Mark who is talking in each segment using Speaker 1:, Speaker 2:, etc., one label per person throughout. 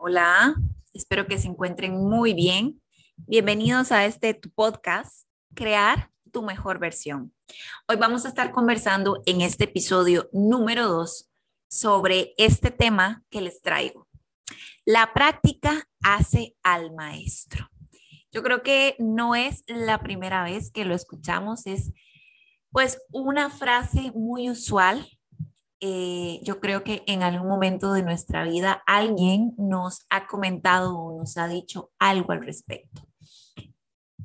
Speaker 1: Hola, espero que se encuentren muy bien. Bienvenidos a este tu podcast, Crear tu mejor versión. Hoy vamos a estar conversando en este episodio número 2 sobre este tema que les traigo. La práctica hace al maestro. Yo creo que no es la primera vez que lo escuchamos, es pues una frase muy usual eh, yo creo que en algún momento de nuestra vida alguien nos ha comentado o nos ha dicho algo al respecto.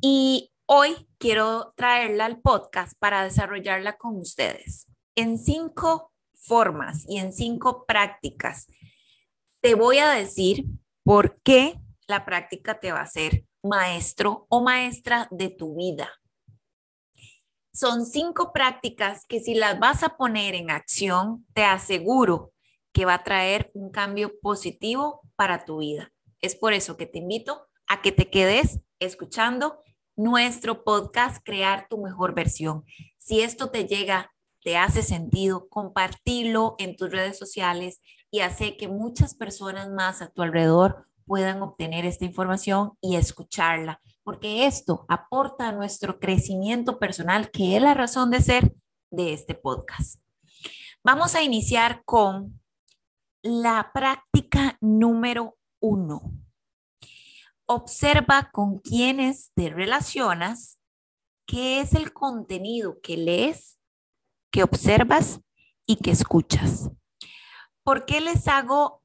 Speaker 1: Y hoy quiero traerla al podcast para desarrollarla con ustedes en cinco formas y en cinco prácticas. Te voy a decir por qué la práctica te va a ser maestro o maestra de tu vida son cinco prácticas que si las vas a poner en acción, te aseguro que va a traer un cambio positivo para tu vida. Es por eso que te invito a que te quedes escuchando nuestro podcast Crear tu mejor versión. Si esto te llega, te hace sentido, compartirlo en tus redes sociales y hace que muchas personas más a tu alrededor puedan obtener esta información y escucharla porque esto aporta a nuestro crecimiento personal, que es la razón de ser de este podcast. Vamos a iniciar con la práctica número uno. Observa con quiénes te relacionas, qué es el contenido que lees, que observas y que escuchas. ¿Por qué les hago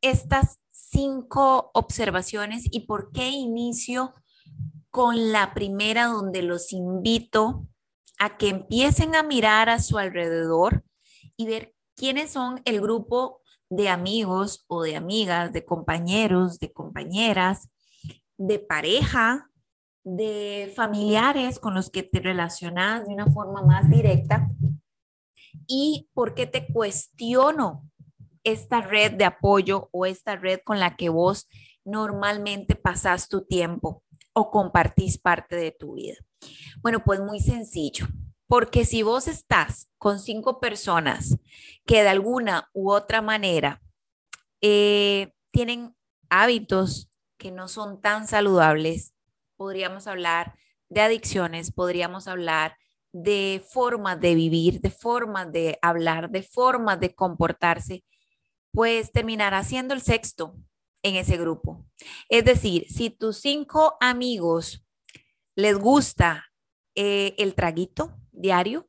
Speaker 1: estas cinco observaciones y por qué inicio con la primera donde los invito a que empiecen a mirar a su alrededor y ver quiénes son el grupo de amigos o de amigas, de compañeros, de compañeras, de pareja, de familiares con los que te relacionas de una forma más directa y por qué te cuestiono esta red de apoyo o esta red con la que vos normalmente pasas tu tiempo o compartís parte de tu vida? Bueno, pues muy sencillo, porque si vos estás con cinco personas que de alguna u otra manera eh, tienen hábitos que no son tan saludables, podríamos hablar de adicciones, podríamos hablar de formas de vivir, de formas de hablar, de formas de comportarse pues terminará siendo el sexto en ese grupo. Es decir, si tus cinco amigos les gusta eh, el traguito diario,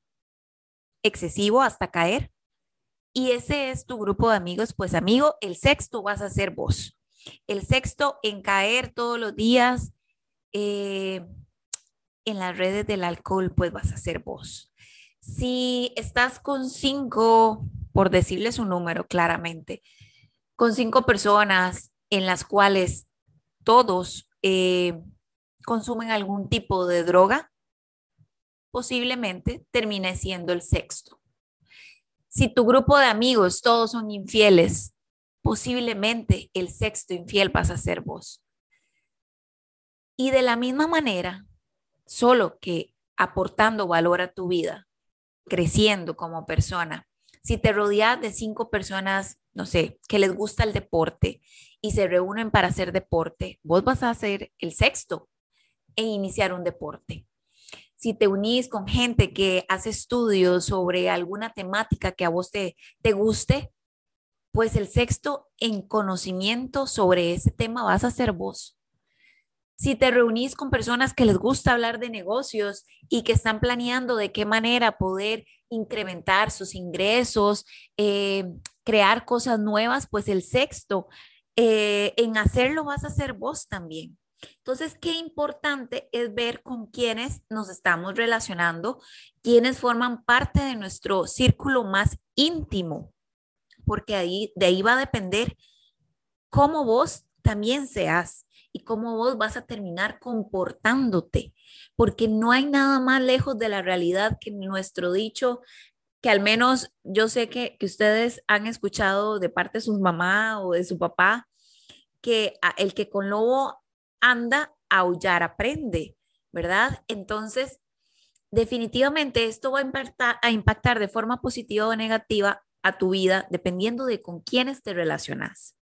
Speaker 1: excesivo hasta caer, y ese es tu grupo de amigos, pues amigo, el sexto vas a ser vos. El sexto en caer todos los días eh, en las redes del alcohol, pues vas a ser vos. Si estás con cinco por decirles un número claramente, con cinco personas en las cuales todos eh, consumen algún tipo de droga, posiblemente termine siendo el sexto. Si tu grupo de amigos todos son infieles, posiblemente el sexto infiel vas a ser vos. Y de la misma manera, solo que aportando valor a tu vida, creciendo como persona, si te rodeas de cinco personas, no sé, que les gusta el deporte y se reúnen para hacer deporte, vos vas a ser el sexto e iniciar un deporte. Si te unís con gente que hace estudios sobre alguna temática que a vos te, te guste, pues el sexto en conocimiento sobre ese tema vas a ser vos. Si te reunís con personas que les gusta hablar de negocios y que están planeando de qué manera poder incrementar sus ingresos, eh, crear cosas nuevas, pues el sexto, eh, en hacerlo vas a ser vos también. Entonces, qué importante es ver con quiénes nos estamos relacionando, quiénes forman parte de nuestro círculo más íntimo, porque ahí, de ahí va a depender cómo vos también seas y cómo vos vas a terminar comportándote, porque no hay nada más lejos de la realidad que nuestro dicho, que al menos yo sé que, ustedes han escuchado de parte de su mamá o de su papá, que el que con lobo anda, aullar aprende, ¿verdad? Entonces, definitivamente esto va a impactar, a impactar de forma positiva o negativa a tu vida dependiendo de con quiénes te relacionas.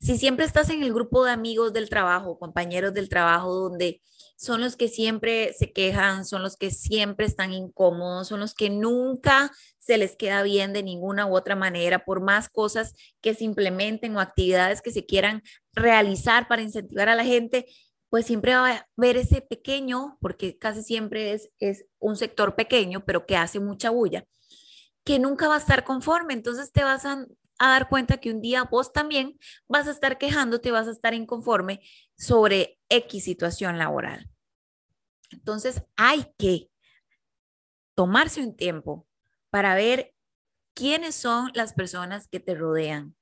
Speaker 1: Si siempre estás en el grupo de amigos del trabajo, compañeros del trabajo, donde son los que siempre se quejan, son los que siempre están incómodos, son los que nunca se les queda bien de ninguna u otra manera, por más cosas que se implementen o actividades que se quieran realizar para incentivar a la gente, pues siempre va a haber ese pequeño, porque casi siempre es, es un sector pequeño, pero que hace mucha bulla, que nunca va a estar conforme. Entonces te vas a, a dar cuenta que un día vos también vas a estar quejándote, vas a estar inconforme sobre X situación laboral. Entonces hay que tomarse un tiempo para ver quiénes son las personas que te rodean,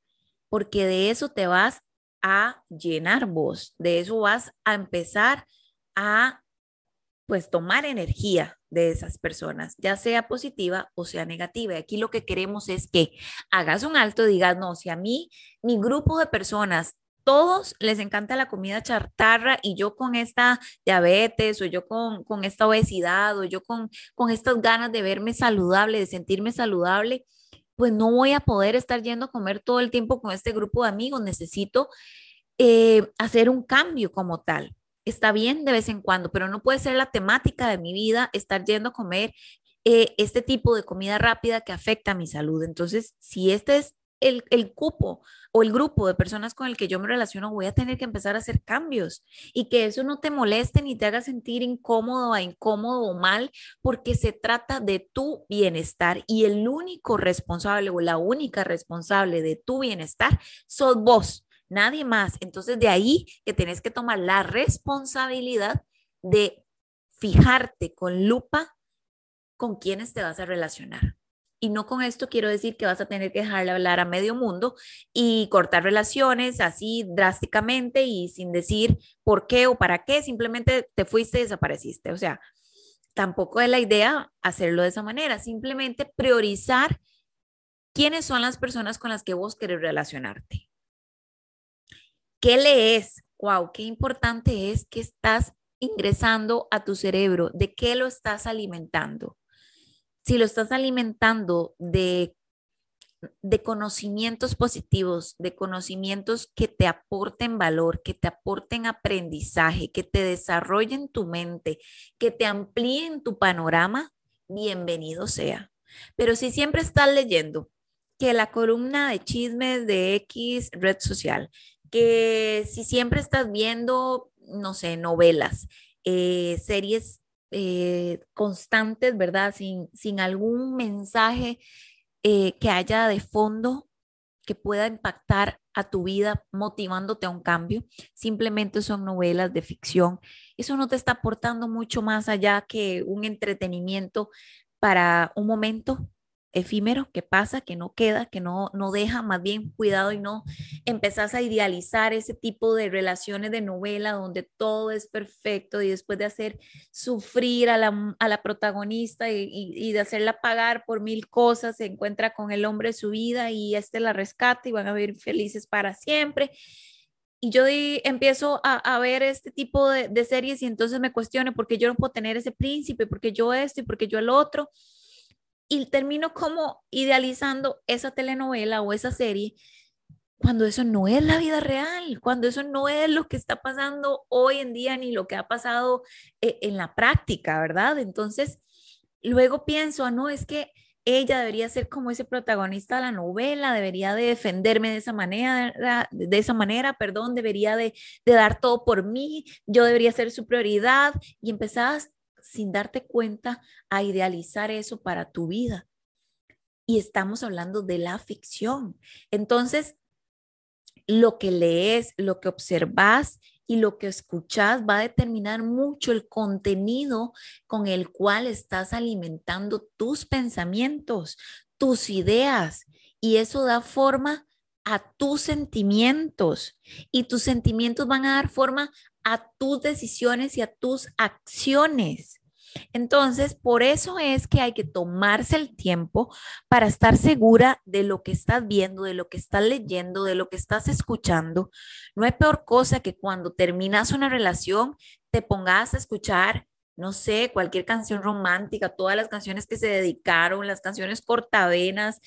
Speaker 1: porque de eso te vas a llenar vos, de eso vas a empezar a pues tomar energía de esas personas, ya sea positiva o sea negativa. Y aquí lo que queremos es que hagas un alto, digas, no, si a mí, mi grupo de personas, todos les encanta la comida chartarra y yo con esta diabetes o yo con, con esta obesidad o yo con, con estas ganas de verme saludable, de sentirme saludable, pues no voy a poder estar yendo a comer todo el tiempo con este grupo de amigos. Necesito eh, hacer un cambio como tal está bien de vez en cuando, pero no puede ser la temática de mi vida estar yendo a comer eh, este tipo de comida rápida que afecta a mi salud. Entonces, si este es el, el, cupo o el grupo de personas con el que yo me relaciono, voy a tener que empezar a hacer cambios y que eso no te moleste ni te haga sentir incómodo incómodo o mal, porque se trata de tu bienestar y el único responsable o la única responsable de tu bienestar sos vos nadie más. Entonces de ahí que tenés que tomar la responsabilidad de fijarte con lupa con quienes te vas a relacionar. Y no con esto quiero decir que vas a tener que dejarle hablar a medio mundo y cortar relaciones así drásticamente y sin decir por qué o para qué, simplemente te fuiste y desapareciste. O sea, tampoco es la idea hacerlo de esa manera, simplemente priorizar quiénes son las personas con las que vos querés relacionarte. ¿Qué lees? Wow, qué importante es que estás ingresando a tu cerebro, de qué lo estás alimentando. Si lo estás alimentando de, de conocimientos positivos, de conocimientos que te aporten valor, que te aporten aprendizaje, que te desarrollen tu mente, que te amplíen tu panorama, bienvenido sea. Pero si siempre estás leyendo que la columna de chismes de X red social, que si siempre estás viendo, no sé, novelas, eh, series eh, constantes, ¿verdad? Sin, sin algún mensaje eh, que haya de fondo que pueda impactar a tu vida motivándote a un cambio. Simplemente son novelas de ficción. Eso no te está aportando mucho más allá que un entretenimiento para un momento efímero que pasa, que no queda, que no, no deja, más bien cuidado y no empezás a idealizar ese tipo de relaciones de novela donde todo es perfecto y después de hacer sufrir a la, a la protagonista y, de hacerla pagar por mil cosas, se encuentra con el hombre de su vida y este la rescata y van a vivir felices para siempre. Y yo empiezo a, ver este tipo de, de series y entonces me cuestiono por qué yo no puedo tener ese príncipe, porque yo esto y porque yo el otro y termino como idealizando esa telenovela o esa serie cuando eso no es la vida real, cuando eso no es lo que está pasando hoy en día ni lo que ha pasado eh, en la práctica, ¿verdad? Entonces, luego pienso, ah, no, es que ella debería ser como ese protagonista de la novela, debería de defenderme de esa manera, de esa manera, perdón, debería de, de dar todo por mí, yo debería ser su prioridad y empezás sin darte cuenta a idealizar eso para tu vida. Y estamos hablando de la ficción. Entonces, lo que lees, lo que observas y lo que escuchas va a determinar mucho el contenido con el cual estás alimentando tus pensamientos, tus ideas. Y eso da forma a tus sentimientos y tus sentimientos van a dar forma a tus decisiones y a tus acciones. Entonces, por eso es que hay que tomarse el tiempo para estar segura de lo que estás viendo, de lo que estás leyendo, de lo que estás escuchando. No hay peor cosa que cuando terminas una relación te pongas a escuchar, no sé, cualquier canción romántica, todas las canciones que se dedicaron, las canciones cortavenas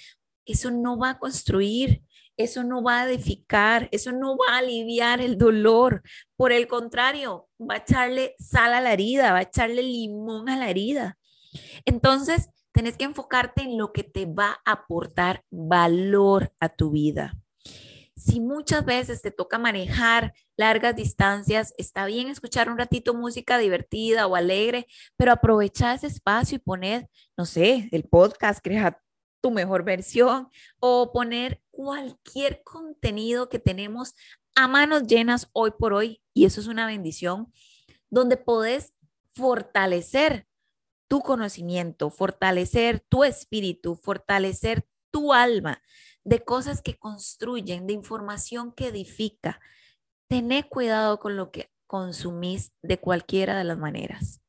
Speaker 1: eso no va a construir, eso no va a edificar, eso no va a aliviar el dolor. Por el contrario, va a echarle sal a la herida, va a echarle limón a la herida. Entonces, tenés que enfocarte en lo que te va a aportar valor a tu vida. Si muchas veces te toca manejar largas distancias, está bien escuchar un ratito música divertida o alegre, pero aprovecha ese espacio y poner, no sé, el podcast, crea tu mejor versión o poner cualquier contenido que tenemos a manos llenas hoy por hoy, y eso es una bendición, donde podés fortalecer tu conocimiento, fortalecer tu espíritu, fortalecer tu alma de cosas que construyen, de información que edifica. Tené cuidado con lo que consumís de cualquiera de las maneras.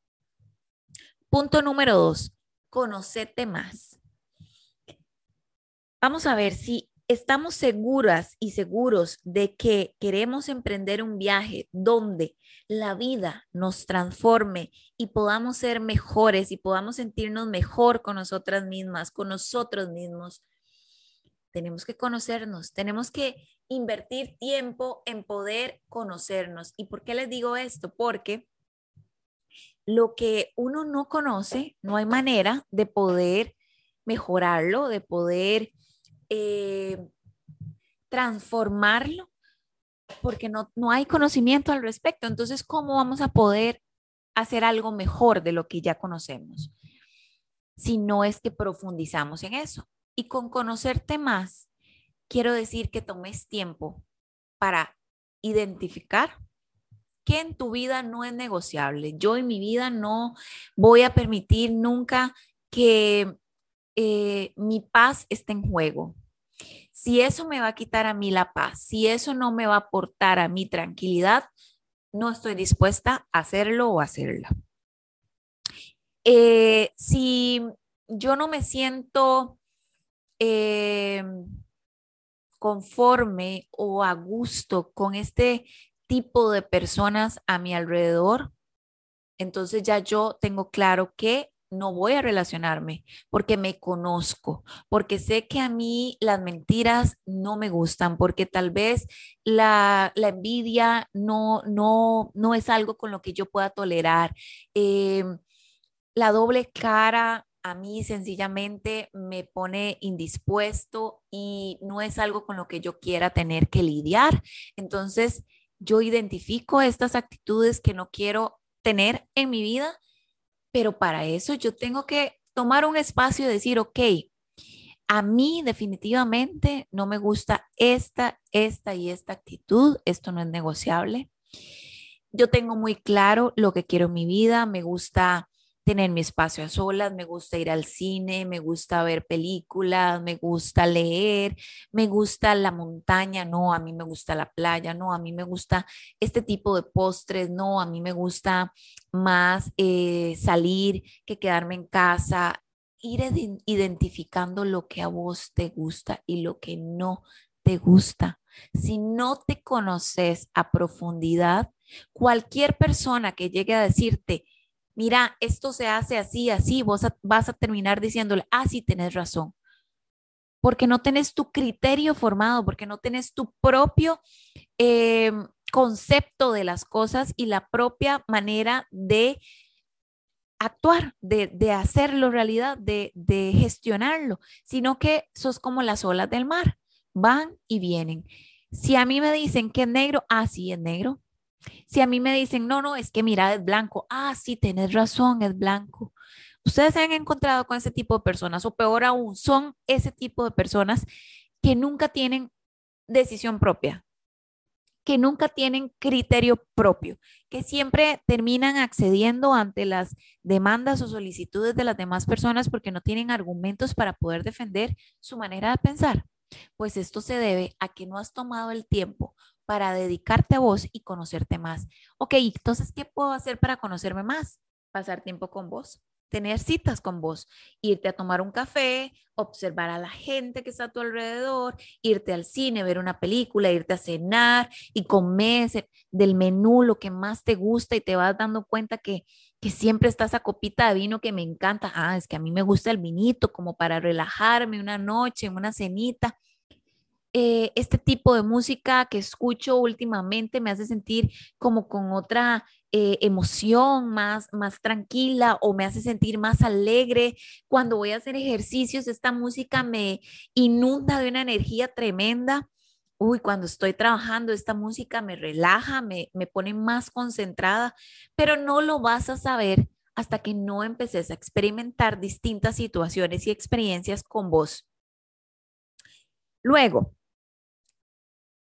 Speaker 1: Punto número dos, conocete más. Vamos a ver si estamos seguras y seguros de que queremos emprender un viaje donde la vida nos transforme y podamos ser mejores y podamos sentirnos mejor con nosotras mismas, con nosotros mismos. Tenemos que conocernos, tenemos que invertir tiempo en poder conocernos. ¿Y por qué les digo esto? Porque lo que uno no conoce, no hay manera de poder mejorarlo, de poder eh, transformarlo porque no, no hay conocimiento al respecto. Entonces, ¿cómo vamos a poder hacer algo mejor de lo que ya conocemos? Si no es que profundizamos en eso. Y con conocerte más, quiero decir que tomes tiempo para identificar que en tu vida no es negociable. Yo en mi vida no voy a permitir nunca que eh, mi paz está en juego. Si eso me va a quitar a mí la paz, si eso no me va a aportar a mi tranquilidad, no estoy dispuesta a hacerlo o hacerla. Eh, si yo no me siento eh, conforme o a gusto con este tipo de personas a mi alrededor, entonces ya yo tengo claro que no voy a relacionarme porque me conozco, porque sé que a mí las mentiras no me gustan, porque tal vez la, envidia no, no, no es algo con lo que yo pueda tolerar. Eh, la doble cara a mí sencillamente me pone indispuesto y no es algo con lo que yo quiera tener que lidiar. Entonces, yo identifico estas actitudes que no quiero tener en mi vida pero para eso yo tengo que tomar un espacio y decir, ok, a mí definitivamente no me gusta esta, esta y esta actitud, esto no es negociable. Yo tengo muy claro lo que quiero en mi vida, me gusta tener mi espacio a solas, me gusta ir al cine, me gusta ver películas, me gusta leer, me gusta la montaña, no, a mí me gusta la playa, no, a mí me gusta este tipo de postres, no, a mí me gusta más eh, salir que quedarme en casa, ir identificando lo que a vos te gusta y lo que no te gusta. Si no te conoces a profundidad, cualquier persona que llegue a decirte, mira, esto se hace así, así, vos vas a terminar diciéndole, ah, sí, tenés razón. Porque no tenés tu criterio formado, porque no tenés tu propio eh, concepto de las cosas y la propia manera de actuar, de, hacerlo realidad, de, de gestionarlo, sino que sos como las olas del mar, van y vienen. Si a mí me dicen que es negro, ah, sí, es negro. Si a mí me dicen, no, no, es que mira, es blanco. Ah, sí, tenés razón, es blanco. Ustedes se han encontrado con ese tipo de personas o peor aún, son ese tipo de personas que nunca tienen decisión propia, que nunca tienen criterio propio, que siempre terminan accediendo ante las demandas o solicitudes de las demás personas porque no tienen argumentos para poder defender su manera de pensar. Pues esto se debe a que no has tomado el tiempo para dedicarte a vos y conocerte más. Ok, entonces, ¿qué puedo hacer para conocerme más? Pasar tiempo con vos, tener citas con vos, irte a tomar un café, observar a la gente que está a tu alrededor, irte al cine, ver una película, irte a cenar y comer del menú lo que más te gusta y te vas dando cuenta que que siempre está esa copita de vino que me encanta. Ah, es que a mí me gusta el vinito como para relajarme una noche, una cenita. Eh, este tipo de música que escucho últimamente me hace sentir como con otra eh, emoción más, más tranquila o me hace sentir más alegre. Cuando voy a hacer ejercicios, esta música me inunda de una energía tremenda. Uy, cuando estoy trabajando, esta música me relaja, me, me pone más concentrada, pero no lo vas a saber hasta que no empeces a experimentar distintas situaciones y experiencias con vos. Luego,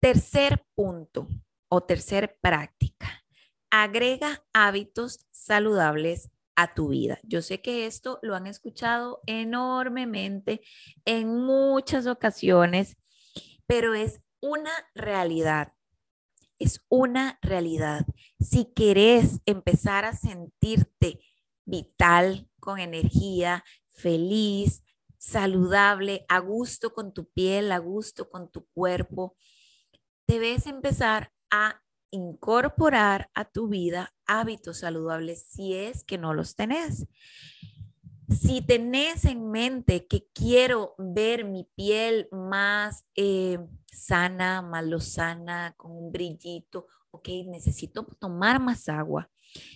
Speaker 1: tercer punto o tercer práctica agrega hábitos saludables a tu vida. Yo sé que esto lo han escuchado enormemente en muchas ocasiones, pero es una realidad. Es una realidad. Si querés empezar a sentirte vital, con energía, feliz, saludable, a gusto con tu piel, a gusto con tu cuerpo, debes empezar a incorporar a tu vida hábitos saludables si es que no los tenés. Si tenés en mente que quiero ver mi piel más eh, sana, más lozana, con un brillito, ok, necesito tomar más agua.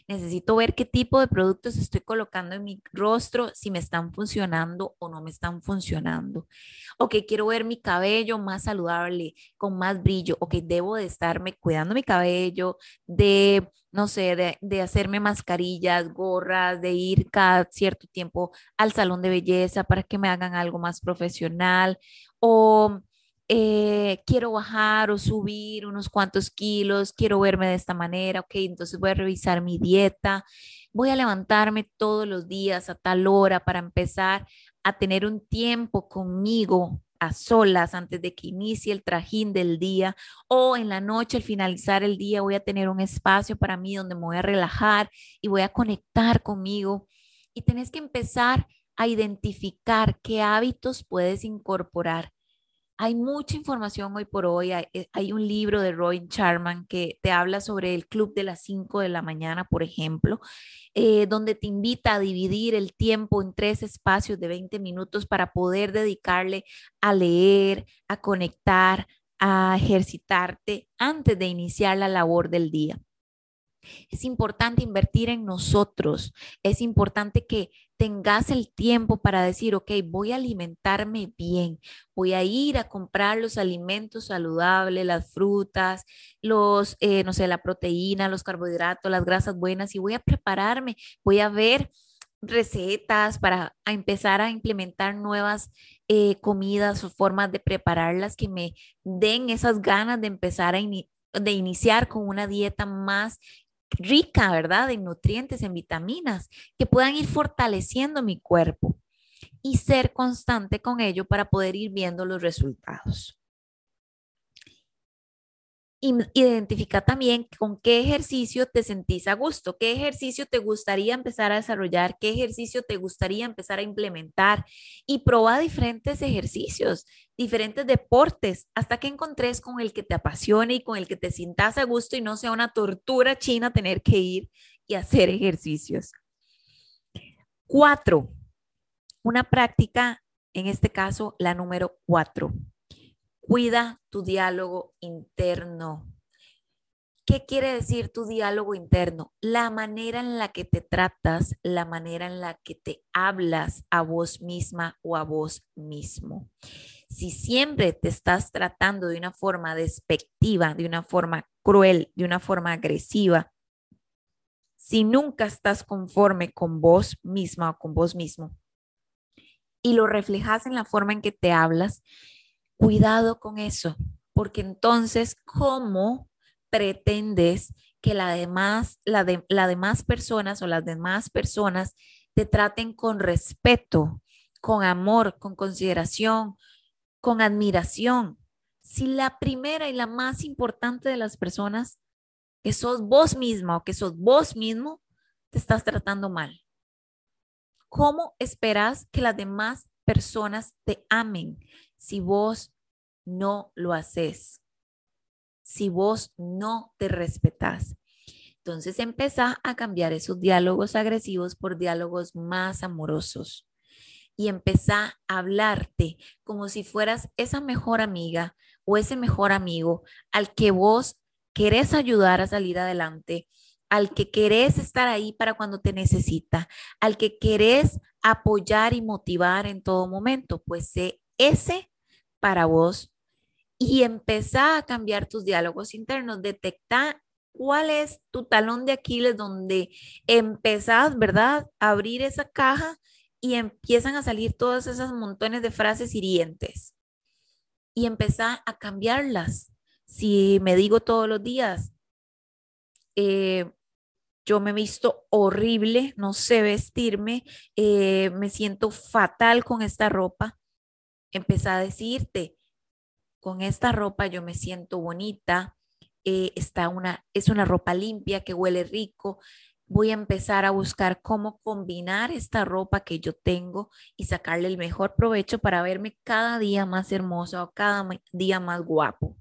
Speaker 1: Necesito ver qué tipo de productos estoy colocando en mi rostro, si me están funcionando o no me están funcionando. Ok, quiero ver mi cabello más saludable, con más brillo. Ok, debo de estarme cuidando mi cabello, de, no sé, de, de hacerme mascarillas, gorras, de ir cada cierto tiempo al salón de belleza para que me hagan algo más profesional. O eh, quiero bajar o subir unos cuantos kilos, quiero verme de esta manera, ok, entonces voy a revisar mi dieta, voy a levantarme todos los días a tal hora para empezar a tener un tiempo conmigo a solas antes de que inicie el trajín del día o en la noche al finalizar el día voy a tener un espacio para mí donde me voy a relajar y voy a conectar conmigo y tenés que empezar a identificar qué hábitos puedes incorporar hay mucha información hoy por hoy. Eh, hay, un libro de Roy Charman que te habla sobre el club de las 5 de la mañana, por ejemplo, eh, donde te invita a dividir el tiempo en tres espacios de 20 minutos para poder dedicarle a leer, a conectar, a ejercitarte antes de iniciar la labor del día. Es importante invertir en nosotros. Es importante que tengas el tiempo para decir, ok, voy a alimentarme bien, voy a ir a comprar los alimentos saludables, las frutas, los, eh, no sé, la proteína, los carbohidratos, las grasas buenas y voy a prepararme, voy a ver recetas para empezar a implementar nuevas eh, comidas o formas de prepararlas que me den esas ganas de empezar a de iniciar con una dieta más rica, ¿verdad? En nutrientes, en vitaminas, que puedan ir fortaleciendo mi cuerpo y ser constante con ello para poder ir viendo los resultados. Identifica también con qué ejercicio te sentís a gusto, qué ejercicio te gustaría empezar a desarrollar, qué ejercicio te gustaría empezar a implementar y proba diferentes ejercicios, diferentes deportes, hasta que encontres con el que te apasione y con el que te sientas a gusto y no sea una tortura china tener que ir y hacer ejercicios. Cuatro, una práctica, en este caso la número cuatro Cuida tu diálogo interno. ¿Qué quiere decir tu diálogo interno? La manera en la que te tratas, la manera en la que te hablas a vos misma o a vos mismo. Si siempre te estás tratando de una forma despectiva, de una forma cruel, de una forma agresiva, si nunca estás conforme con vos misma o con vos mismo y lo reflejas en la forma en que te hablas, Cuidado con eso, porque entonces, ¿cómo pretendes que la demás, la demás personas o las demás personas te traten con respeto, con amor, con consideración, con admiración? Si la primera y la más importante de las personas, que sos vos misma o que sos vos mismo, te estás tratando mal. ¿Cómo esperas que las demás personas te amen si vos no lo haces, si vos no te respetás, Entonces empezá a cambiar esos diálogos agresivos por diálogos más amorosos y empezá a hablarte como si fueras esa mejor amiga o ese mejor amigo al que vos querés ayudar a salir adelante, al que querés estar ahí para cuando te necesita, al que querés apoyar y motivar en todo momento, pues sé ese para vos y empezá a cambiar tus diálogos internos, detecta cuál es tu talón de Aquiles donde empezás, ¿verdad? A abrir esa caja y empiezan a salir todas esas montones de frases hirientes y empezar a cambiarlas. Si me digo todos los días, eh, yo me he visto horrible, no sé vestirme, eh, me siento fatal con esta ropa, empezar a decirte, con esta ropa yo me siento bonita, eh, está una, es una ropa limpia que huele rico, voy a empezar a buscar cómo combinar esta ropa que yo tengo y sacarle el mejor provecho para verme cada día más hermosa o cada día más guapo.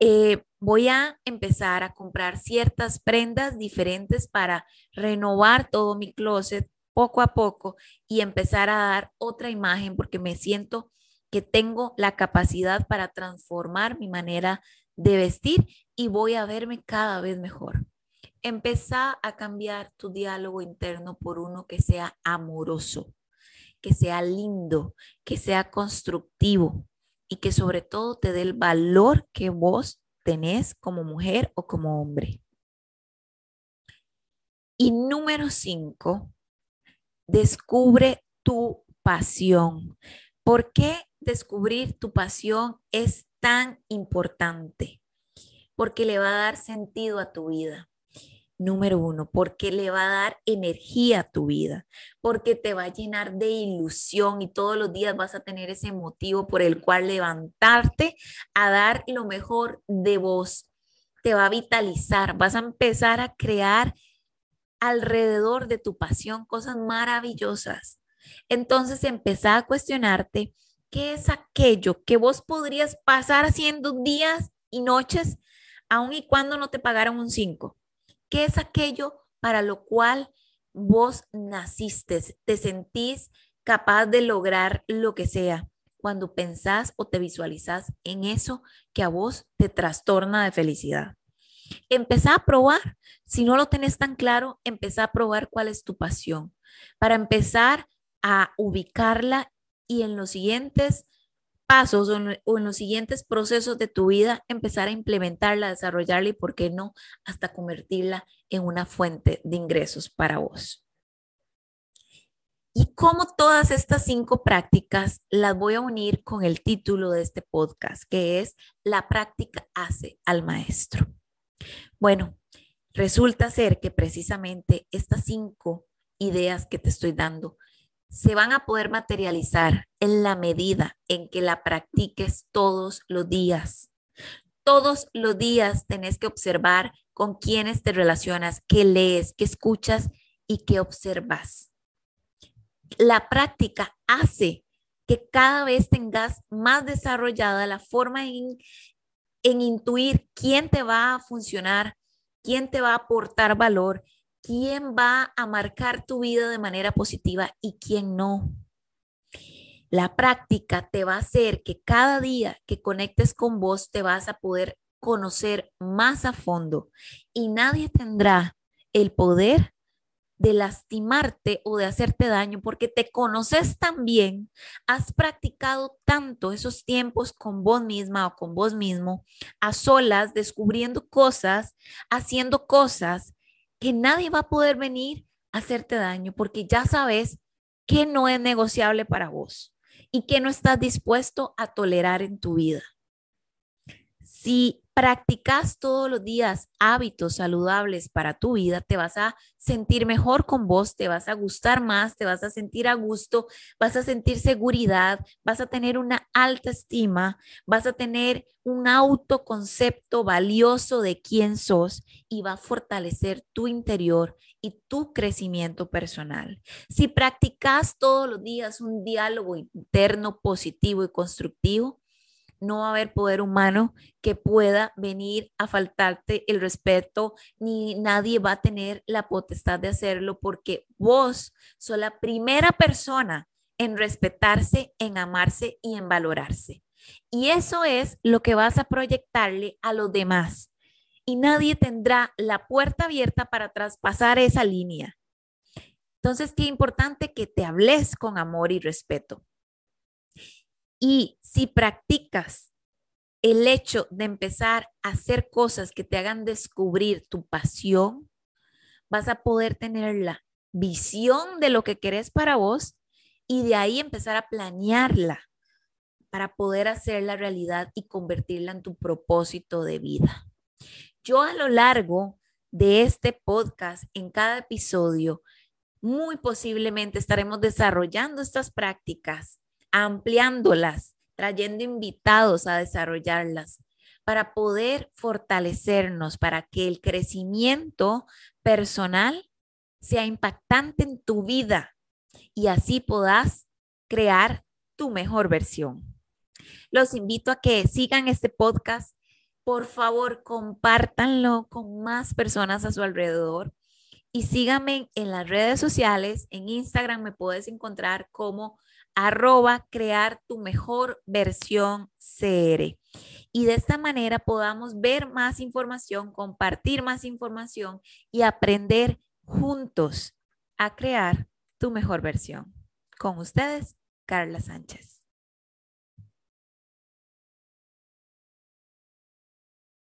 Speaker 1: Eh, voy a empezar a comprar ciertas prendas diferentes para renovar todo mi closet poco a poco y empezar a dar otra imagen porque me siento que tengo la capacidad para transformar mi manera de vestir y voy a verme cada vez mejor. Empezá a cambiar tu diálogo interno por uno que sea amoroso, que sea lindo, que sea constructivo y que sobre todo te dé el valor que vos tenés como mujer o como hombre. Y número cinco, descubre tu pasión. ¿Por qué descubrir tu pasión es tan importante? Porque le va a dar sentido a tu vida número uno, porque le va a dar energía a tu vida, porque te va a llenar de ilusión y todos los días vas a tener ese motivo por el cual levantarte a dar lo mejor de vos. Te va a vitalizar, vas a empezar a crear alrededor de tu pasión cosas maravillosas. Entonces empezá a cuestionarte qué es aquello que vos podrías pasar haciendo días y noches, aun y cuando no te pagaran un 5 ¿Qué es aquello para lo cual vos naciste? ¿Te sentís capaz de lograr lo que sea cuando pensás o te visualizás en eso que a vos te trastorna de felicidad? Empezá a probar. Si no lo tenés tan claro, empezá a probar cuál es tu pasión para empezar a ubicarla y en los siguientes pasos o en, los siguientes procesos de tu vida empezar a implementarla, desarrollarla y, ¿por qué no?, hasta convertirla en una fuente de ingresos para vos. Y como todas estas cinco prácticas las voy a unir con el título de este podcast, que es La práctica hace al maestro. Bueno, resulta ser que precisamente estas cinco ideas que te estoy dando se van a poder materializar en la medida en que la practiques todos los días. Todos los días tenés que observar con quiénes te relacionas, qué lees, qué escuchas y qué observas. La práctica hace que cada vez tengas más desarrollada la forma en, en intuir quién te va a funcionar, quién te va a aportar valor quién va a marcar tu vida de manera positiva y quién no. La práctica te va a hacer que cada día que conectes con vos te vas a poder conocer más a fondo y nadie tendrá el poder de lastimarte o de hacerte daño porque te conoces tan bien, has practicado tanto esos tiempos con vos misma o con vos mismo, a solas, descubriendo cosas, haciendo cosas que nadie va a poder venir a hacerte daño porque ya sabes que no es negociable para vos y que no estás dispuesto a tolerar en tu vida. Si practicas todos los días hábitos saludables para tu vida, te vas a sentir mejor con vos, te vas a gustar más, te vas a sentir a gusto, vas a sentir seguridad, vas a tener una alta estima, vas a tener un autoconcepto valioso de quién sos y va a fortalecer tu interior y tu crecimiento personal. Si practicas todos los días un diálogo interno positivo y constructivo, no va a haber poder humano que pueda venir a faltarte el respeto, ni nadie va a tener la potestad de hacerlo porque vos sos la primera persona en respetarse, en amarse y en valorarse. Y eso es lo que vas a proyectarle a los demás. Y nadie tendrá la puerta abierta para traspasar esa línea. Entonces, qué importante que te hables con amor y respeto. Y si practicas el hecho de empezar a hacer cosas que te hagan descubrir tu pasión, vas a poder tener la visión de lo que querés para vos y de ahí empezar a planearla para poder hacerla realidad y convertirla en tu propósito de vida. Yo a lo largo de este podcast, en cada episodio, muy posiblemente estaremos desarrollando estas prácticas, ampliándolas, trayendo invitados a desarrollarlas para poder fortalecernos, para que el crecimiento personal sea impactante en tu vida y así puedas crear tu mejor versión. Los invito a que sigan este podcast. Por favor, compártanlo con más personas a su alrededor y síganme en las redes sociales. En Instagram me puedes encontrar como arroba crear tu mejor versión CR. Y de esta manera podamos ver más información, compartir más información y aprender juntos a crear tu mejor versión. Con ustedes, Carla Sánchez.